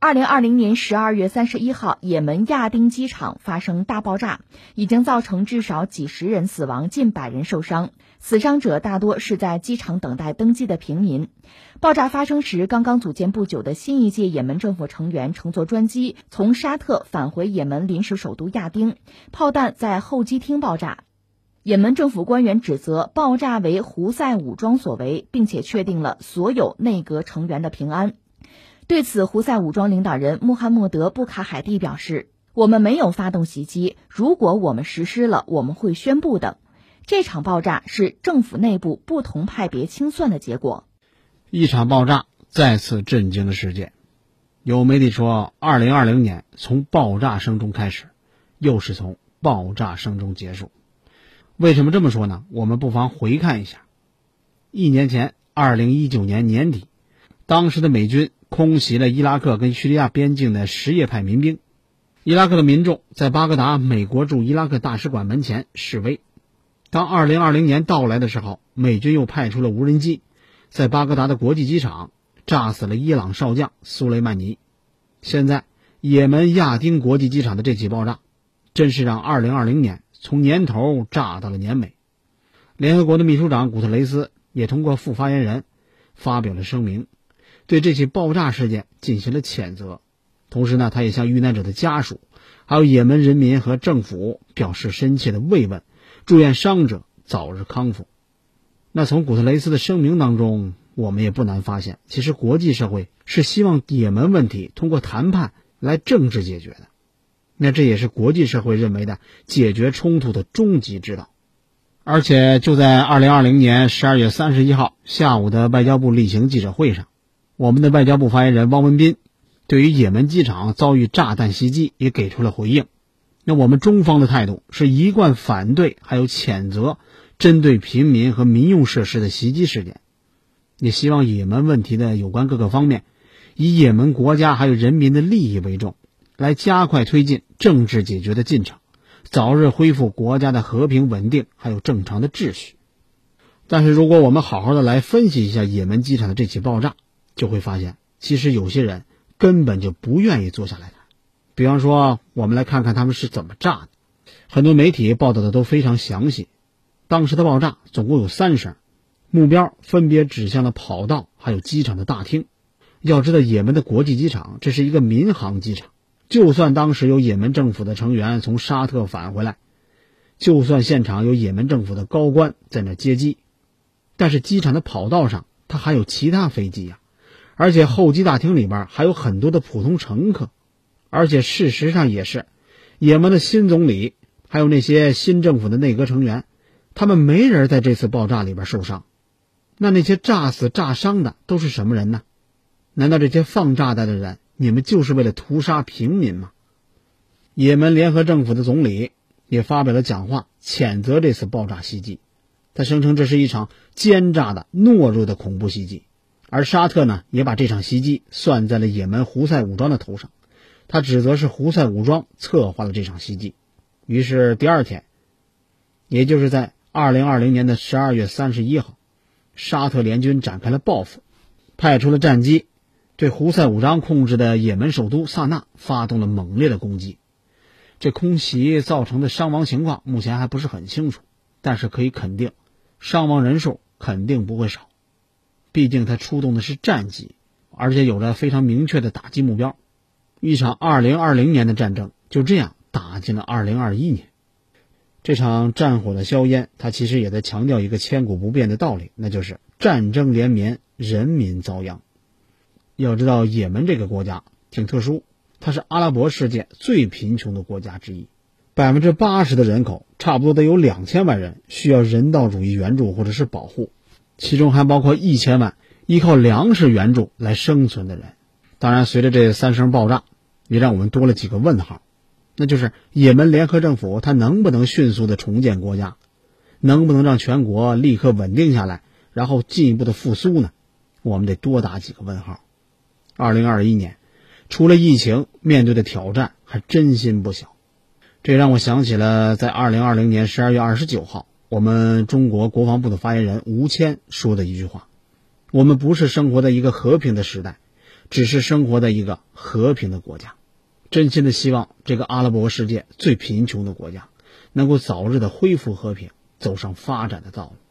二零二零年十二月三十一号，也门亚丁机场发生大爆炸，已经造成至少几十人死亡，近百人受伤。死伤者大多是在机场等待登机的平民。爆炸发生时，刚刚组建不久的新一届也门政府成员乘坐专机从沙特返回也门临时首都亚丁，炮弹在候机厅爆炸。也门政府官员指责爆炸为胡塞武装所为，并且确定了所有内阁成员的平安。对此，胡塞武装领导人穆罕默德·布卡海蒂表示：“我们没有发动袭击，如果我们实施了，我们会宣布的。这场爆炸是政府内部不同派别清算的结果。”一场爆炸再次震惊了世界。有媒体说，2020年从爆炸声中开始，又是从爆炸声中结束。为什么这么说呢？我们不妨回看一下，一年前，2019年年底，当时的美军。空袭了伊拉克跟叙利亚边境的什叶派民兵，伊拉克的民众在巴格达美国驻伊拉克大使馆门前示威。当2020年到来的时候，美军又派出了无人机，在巴格达的国际机场炸死了伊朗少将苏雷曼尼。现在，也门亚丁国际机场的这起爆炸，真是让2020年从年头炸到了年尾。联合国的秘书长古特雷斯也通过副发言人发表了声明。对这起爆炸事件进行了谴责，同时呢，他也向遇难者的家属，还有也门人民和政府表示深切的慰问，祝愿伤者早日康复。那从古特雷斯的声明当中，我们也不难发现，其实国际社会是希望也门问题通过谈判来政治解决的。那这也是国际社会认为的解决冲突的终极之道。而且就在二零二零年十二月三十一号下午的外交部例行记者会上。我们的外交部发言人汪文斌对于也门机场遭遇炸弹袭击也给出了回应。那我们中方的态度是一贯反对，还有谴责针对平民和民用设施的袭击事件。也希望也门问题的有关各个方面，以也门国家还有人民的利益为重，来加快推进政治解决的进程，早日恢复国家的和平稳定还有正常的秩序。但是，如果我们好好的来分析一下也门机场的这起爆炸，就会发现，其实有些人根本就不愿意坐下来谈。比方说，我们来看看他们是怎么炸的。很多媒体报道的都非常详细。当时的爆炸总共有三声，目标分别指向了跑道，还有机场的大厅。要知道，也门的国际机场这是一个民航机场，就算当时有也门政府的成员从沙特返回来，就算现场有也门政府的高官在那接机，但是机场的跑道上，它还有其他飞机呀。而且候机大厅里边还有很多的普通乘客，而且事实上也是，也门的新总理还有那些新政府的内阁成员，他们没人在这次爆炸里边受伤。那那些炸死炸伤的都是什么人呢？难道这些放炸弹的人，你们就是为了屠杀平民吗？也门联合政府的总理也发表了讲话，谴责这次爆炸袭击，他声称这是一场奸诈的懦弱的恐怖袭击。而沙特呢，也把这场袭击算在了也门胡塞武装的头上，他指责是胡塞武装策划了这场袭击。于是第二天，也就是在二零二零年的十二月三十一号，沙特联军展开了报复，派出了战机，对胡塞武装控制的也门首都萨那发动了猛烈的攻击。这空袭造成的伤亡情况目前还不是很清楚，但是可以肯定，伤亡人数肯定不会少。毕竟他出动的是战机，而且有着非常明确的打击目标。一场2020年的战争就这样打进了2021年。这场战火的硝烟，它其实也在强调一个千古不变的道理，那就是战争连绵，人民遭殃。要知道，也门这个国家挺特殊，它是阿拉伯世界最贫穷的国家之一，百分之八十的人口，差不多得有两千万人需要人道主义援助或者是保护。其中还包括一千万依靠粮食援助来生存的人。当然，随着这三声爆炸，也让我们多了几个问号，那就是也门联合政府它能不能迅速的重建国家，能不能让全国立刻稳定下来，然后进一步的复苏呢？我们得多打几个问号。二零二一年，除了疫情，面对的挑战还真心不小。这让我想起了在二零二零年十二月二十九号。我们中国国防部的发言人吴谦说的一句话：“我们不是生活在一个和平的时代，只是生活在一个和平的国家。真心的希望这个阿拉伯世界最贫穷的国家能够早日的恢复和平，走上发展的道路。